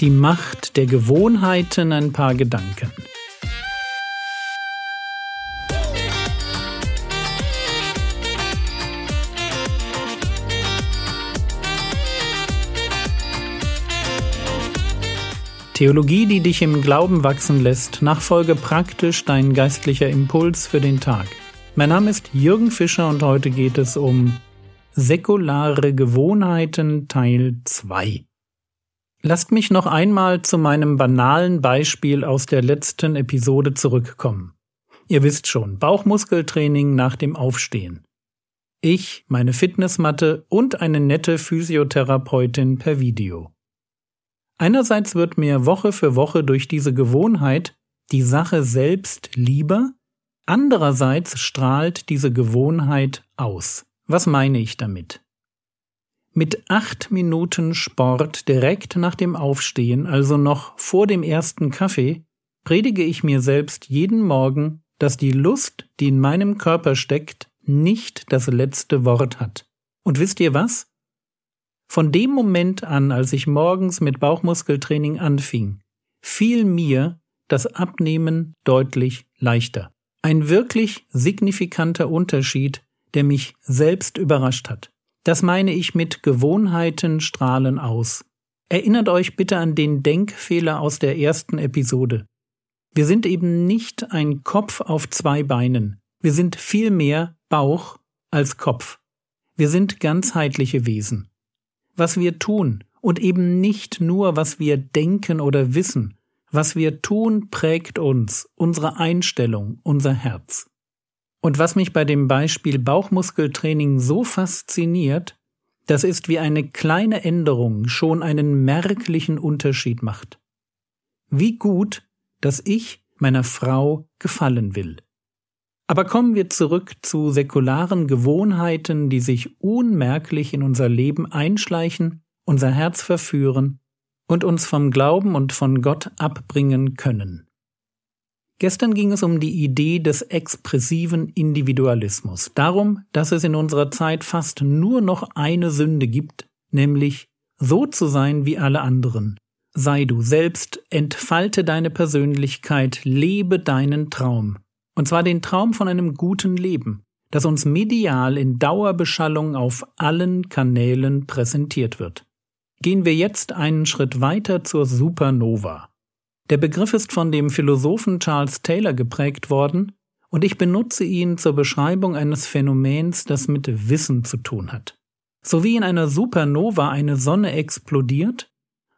Die Macht der Gewohnheiten ein paar Gedanken. Theologie, die dich im Glauben wachsen lässt, nachfolge praktisch dein geistlicher Impuls für den Tag. Mein Name ist Jürgen Fischer und heute geht es um säkulare Gewohnheiten Teil 2. Lasst mich noch einmal zu meinem banalen Beispiel aus der letzten Episode zurückkommen. Ihr wisst schon, Bauchmuskeltraining nach dem Aufstehen. Ich, meine Fitnessmatte und eine nette Physiotherapeutin per Video. Einerseits wird mir Woche für Woche durch diese Gewohnheit die Sache selbst lieber, andererseits strahlt diese Gewohnheit aus. Was meine ich damit? Mit acht Minuten Sport direkt nach dem Aufstehen, also noch vor dem ersten Kaffee, predige ich mir selbst jeden Morgen, dass die Lust, die in meinem Körper steckt, nicht das letzte Wort hat. Und wisst ihr was? Von dem Moment an, als ich morgens mit Bauchmuskeltraining anfing, fiel mir das Abnehmen deutlich leichter. Ein wirklich signifikanter Unterschied, der mich selbst überrascht hat. Das meine ich mit Gewohnheiten strahlen aus. Erinnert euch bitte an den Denkfehler aus der ersten Episode. Wir sind eben nicht ein Kopf auf zwei Beinen. Wir sind viel mehr Bauch als Kopf. Wir sind ganzheitliche Wesen was wir tun und eben nicht nur, was wir denken oder wissen. Was wir tun, prägt uns, unsere Einstellung, unser Herz. Und was mich bei dem Beispiel Bauchmuskeltraining so fasziniert, das ist wie eine kleine Änderung schon einen merklichen Unterschied macht. Wie gut, dass ich meiner Frau gefallen will. Aber kommen wir zurück zu säkularen Gewohnheiten, die sich unmerklich in unser Leben einschleichen, unser Herz verführen und uns vom Glauben und von Gott abbringen können. Gestern ging es um die Idee des expressiven Individualismus, darum, dass es in unserer Zeit fast nur noch eine Sünde gibt, nämlich so zu sein wie alle anderen. Sei du selbst, entfalte deine Persönlichkeit, lebe deinen Traum. Und zwar den Traum von einem guten Leben, das uns medial in Dauerbeschallung auf allen Kanälen präsentiert wird. Gehen wir jetzt einen Schritt weiter zur Supernova. Der Begriff ist von dem Philosophen Charles Taylor geprägt worden, und ich benutze ihn zur Beschreibung eines Phänomens, das mit Wissen zu tun hat. So wie in einer Supernova eine Sonne explodiert,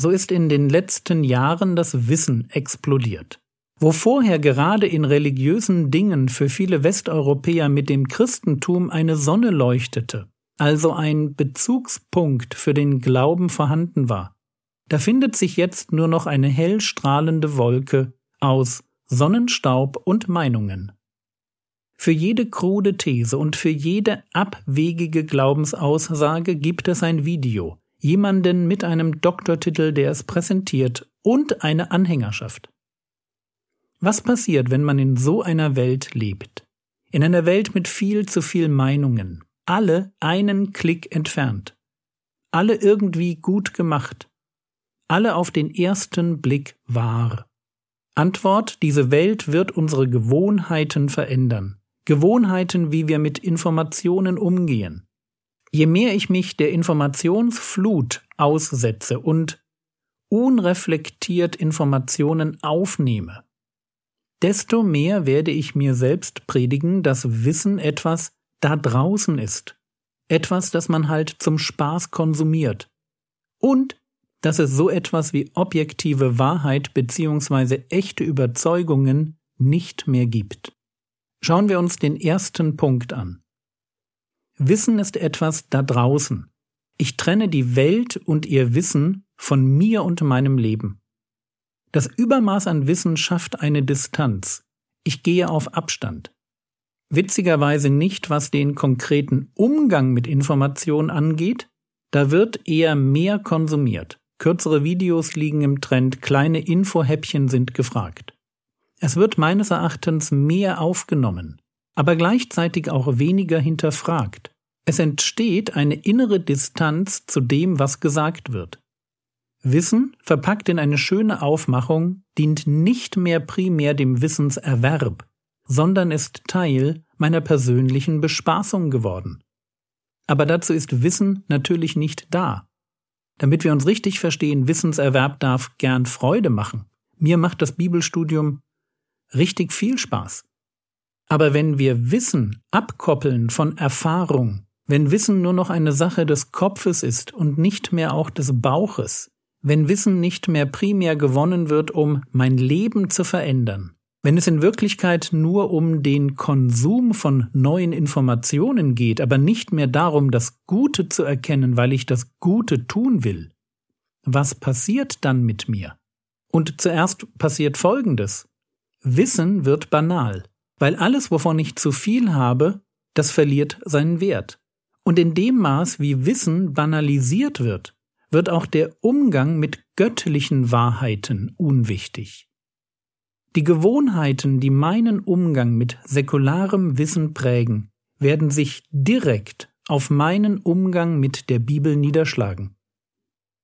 so ist in den letzten Jahren das Wissen explodiert. Wo vorher gerade in religiösen Dingen für viele Westeuropäer mit dem Christentum eine Sonne leuchtete, also ein Bezugspunkt für den Glauben vorhanden war, da findet sich jetzt nur noch eine hell strahlende Wolke aus Sonnenstaub und Meinungen. Für jede krude These und für jede abwegige Glaubensaussage gibt es ein Video, jemanden mit einem Doktortitel, der es präsentiert, und eine Anhängerschaft. Was passiert, wenn man in so einer Welt lebt? In einer Welt mit viel zu viel Meinungen. Alle einen Klick entfernt. Alle irgendwie gut gemacht. Alle auf den ersten Blick wahr. Antwort, diese Welt wird unsere Gewohnheiten verändern. Gewohnheiten, wie wir mit Informationen umgehen. Je mehr ich mich der Informationsflut aussetze und unreflektiert Informationen aufnehme, desto mehr werde ich mir selbst predigen, dass Wissen etwas da draußen ist. Etwas, das man halt zum Spaß konsumiert. Und dass es so etwas wie objektive Wahrheit bzw. echte Überzeugungen nicht mehr gibt. Schauen wir uns den ersten Punkt an. Wissen ist etwas da draußen. Ich trenne die Welt und ihr Wissen von mir und meinem Leben. Das Übermaß an Wissen schafft eine Distanz. Ich gehe auf Abstand. Witzigerweise nicht, was den konkreten Umgang mit Informationen angeht, da wird eher mehr konsumiert. Kürzere Videos liegen im Trend, kleine Infohäppchen sind gefragt. Es wird meines Erachtens mehr aufgenommen, aber gleichzeitig auch weniger hinterfragt. Es entsteht eine innere Distanz zu dem, was gesagt wird. Wissen, verpackt in eine schöne Aufmachung, dient nicht mehr primär dem Wissenserwerb, sondern ist Teil meiner persönlichen Bespaßung geworden. Aber dazu ist Wissen natürlich nicht da. Damit wir uns richtig verstehen, Wissenserwerb darf gern Freude machen. Mir macht das Bibelstudium richtig viel Spaß. Aber wenn wir Wissen abkoppeln von Erfahrung, wenn Wissen nur noch eine Sache des Kopfes ist und nicht mehr auch des Bauches, wenn Wissen nicht mehr primär gewonnen wird, um mein Leben zu verändern, wenn es in Wirklichkeit nur um den Konsum von neuen Informationen geht, aber nicht mehr darum, das Gute zu erkennen, weil ich das Gute tun will, was passiert dann mit mir? Und zuerst passiert Folgendes. Wissen wird banal, weil alles, wovon ich zu viel habe, das verliert seinen Wert. Und in dem Maß, wie Wissen banalisiert wird, wird auch der Umgang mit göttlichen Wahrheiten unwichtig. Die Gewohnheiten, die meinen Umgang mit säkularem Wissen prägen, werden sich direkt auf meinen Umgang mit der Bibel niederschlagen.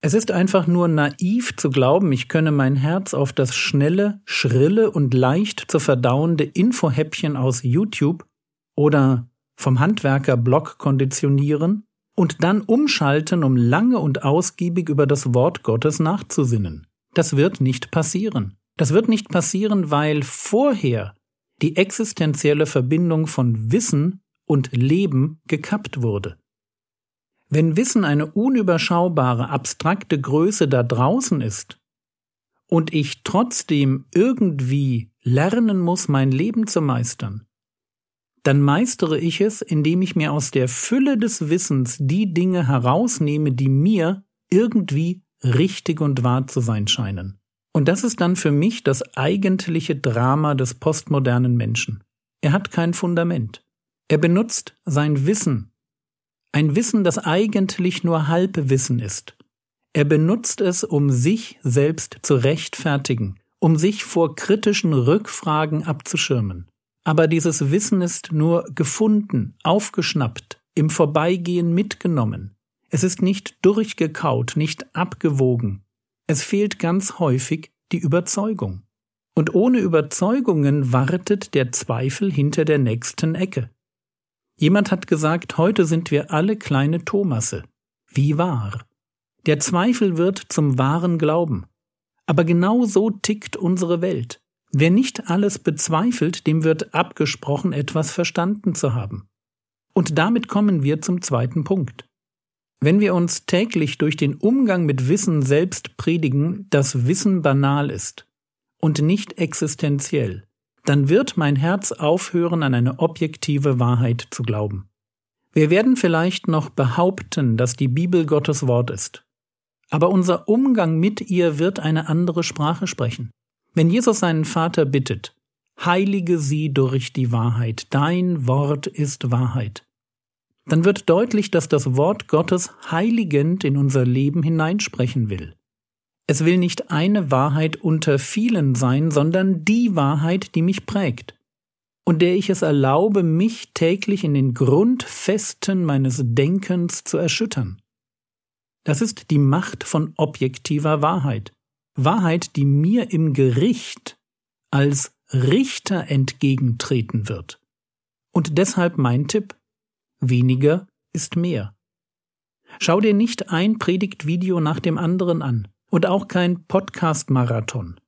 Es ist einfach nur naiv zu glauben, ich könne mein Herz auf das schnelle, schrille und leicht zu verdauende Infohäppchen aus YouTube oder vom Handwerker-Blog konditionieren und dann umschalten, um lange und ausgiebig über das Wort Gottes nachzusinnen. Das wird nicht passieren. Das wird nicht passieren, weil vorher die existenzielle Verbindung von Wissen und Leben gekappt wurde. Wenn Wissen eine unüberschaubare, abstrakte Größe da draußen ist und ich trotzdem irgendwie lernen muss, mein Leben zu meistern, dann meistere ich es, indem ich mir aus der Fülle des Wissens die Dinge herausnehme, die mir irgendwie richtig und wahr zu sein scheinen. Und das ist dann für mich das eigentliche Drama des postmodernen Menschen. Er hat kein Fundament. Er benutzt sein Wissen, ein Wissen, das eigentlich nur Halbwissen ist. Er benutzt es, um sich selbst zu rechtfertigen, um sich vor kritischen Rückfragen abzuschirmen. Aber dieses Wissen ist nur gefunden, aufgeschnappt, im Vorbeigehen mitgenommen. Es ist nicht durchgekaut, nicht abgewogen, es fehlt ganz häufig die Überzeugung. Und ohne Überzeugungen wartet der Zweifel hinter der nächsten Ecke. Jemand hat gesagt, heute sind wir alle kleine Thomasse. Wie wahr? Der Zweifel wird zum wahren Glauben. Aber genau so tickt unsere Welt. Wer nicht alles bezweifelt, dem wird abgesprochen, etwas verstanden zu haben. Und damit kommen wir zum zweiten Punkt. Wenn wir uns täglich durch den Umgang mit Wissen selbst predigen, dass Wissen banal ist und nicht existenziell, dann wird mein Herz aufhören, an eine objektive Wahrheit zu glauben. Wir werden vielleicht noch behaupten, dass die Bibel Gottes Wort ist. Aber unser Umgang mit ihr wird eine andere Sprache sprechen. Wenn Jesus seinen Vater bittet, heilige sie durch die Wahrheit, dein Wort ist Wahrheit, dann wird deutlich, dass das Wort Gottes heiligend in unser Leben hineinsprechen will. Es will nicht eine Wahrheit unter vielen sein, sondern die Wahrheit, die mich prägt und der ich es erlaube, mich täglich in den Grundfesten meines Denkens zu erschüttern. Das ist die Macht von objektiver Wahrheit. Wahrheit, die mir im Gericht als Richter entgegentreten wird. Und deshalb mein Tipp, Weniger ist mehr. Schau dir nicht ein Predigtvideo nach dem anderen an und auch kein Podcast-Marathon.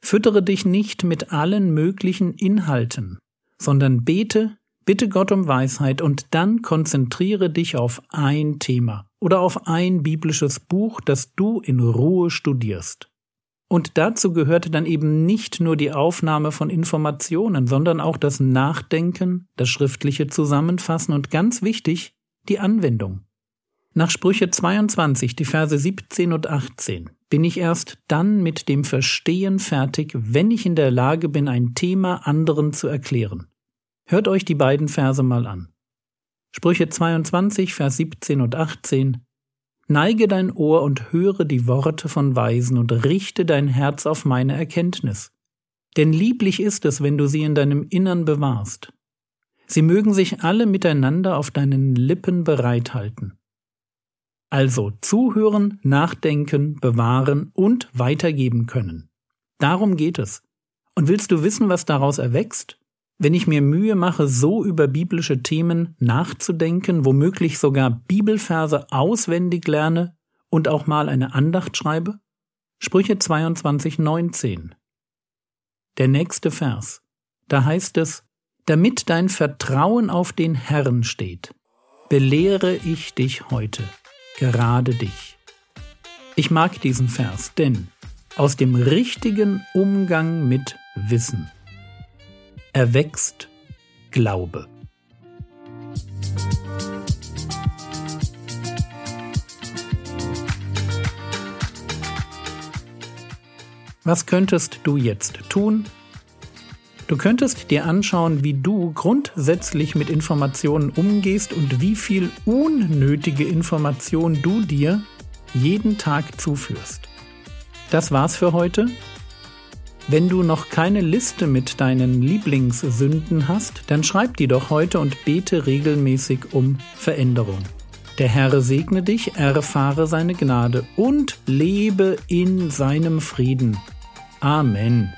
Füttere dich nicht mit allen möglichen Inhalten, sondern bete, bitte Gott um Weisheit und dann konzentriere dich auf ein Thema oder auf ein biblisches Buch, das du in Ruhe studierst. Und dazu gehörte dann eben nicht nur die Aufnahme von Informationen, sondern auch das Nachdenken, das schriftliche Zusammenfassen und ganz wichtig, die Anwendung. Nach Sprüche 22, die Verse 17 und 18, bin ich erst dann mit dem Verstehen fertig, wenn ich in der Lage bin, ein Thema anderen zu erklären. Hört euch die beiden Verse mal an. Sprüche 22, Vers 17 und 18 Neige dein Ohr und höre die Worte von Weisen und richte dein Herz auf meine Erkenntnis. Denn lieblich ist es, wenn du sie in deinem Innern bewahrst. Sie mögen sich alle miteinander auf deinen Lippen bereithalten. Also zuhören, nachdenken, bewahren und weitergeben können. Darum geht es. Und willst du wissen, was daraus erwächst? Wenn ich mir Mühe mache, so über biblische Themen nachzudenken, womöglich sogar Bibelverse auswendig lerne und auch mal eine Andacht schreibe? Sprüche 22, 19. Der nächste Vers. Da heißt es, damit dein Vertrauen auf den Herrn steht, belehre ich dich heute, gerade dich. Ich mag diesen Vers, denn aus dem richtigen Umgang mit Wissen erwächst Glaube. Was könntest du jetzt tun? Du könntest dir anschauen, wie du grundsätzlich mit Informationen umgehst und wie viel unnötige Information du dir jeden Tag zuführst. Das war's für heute. Wenn du noch keine Liste mit deinen Lieblingssünden hast, dann schreib die doch heute und bete regelmäßig um Veränderung. Der Herr segne dich, erfahre seine Gnade und lebe in seinem Frieden. Amen.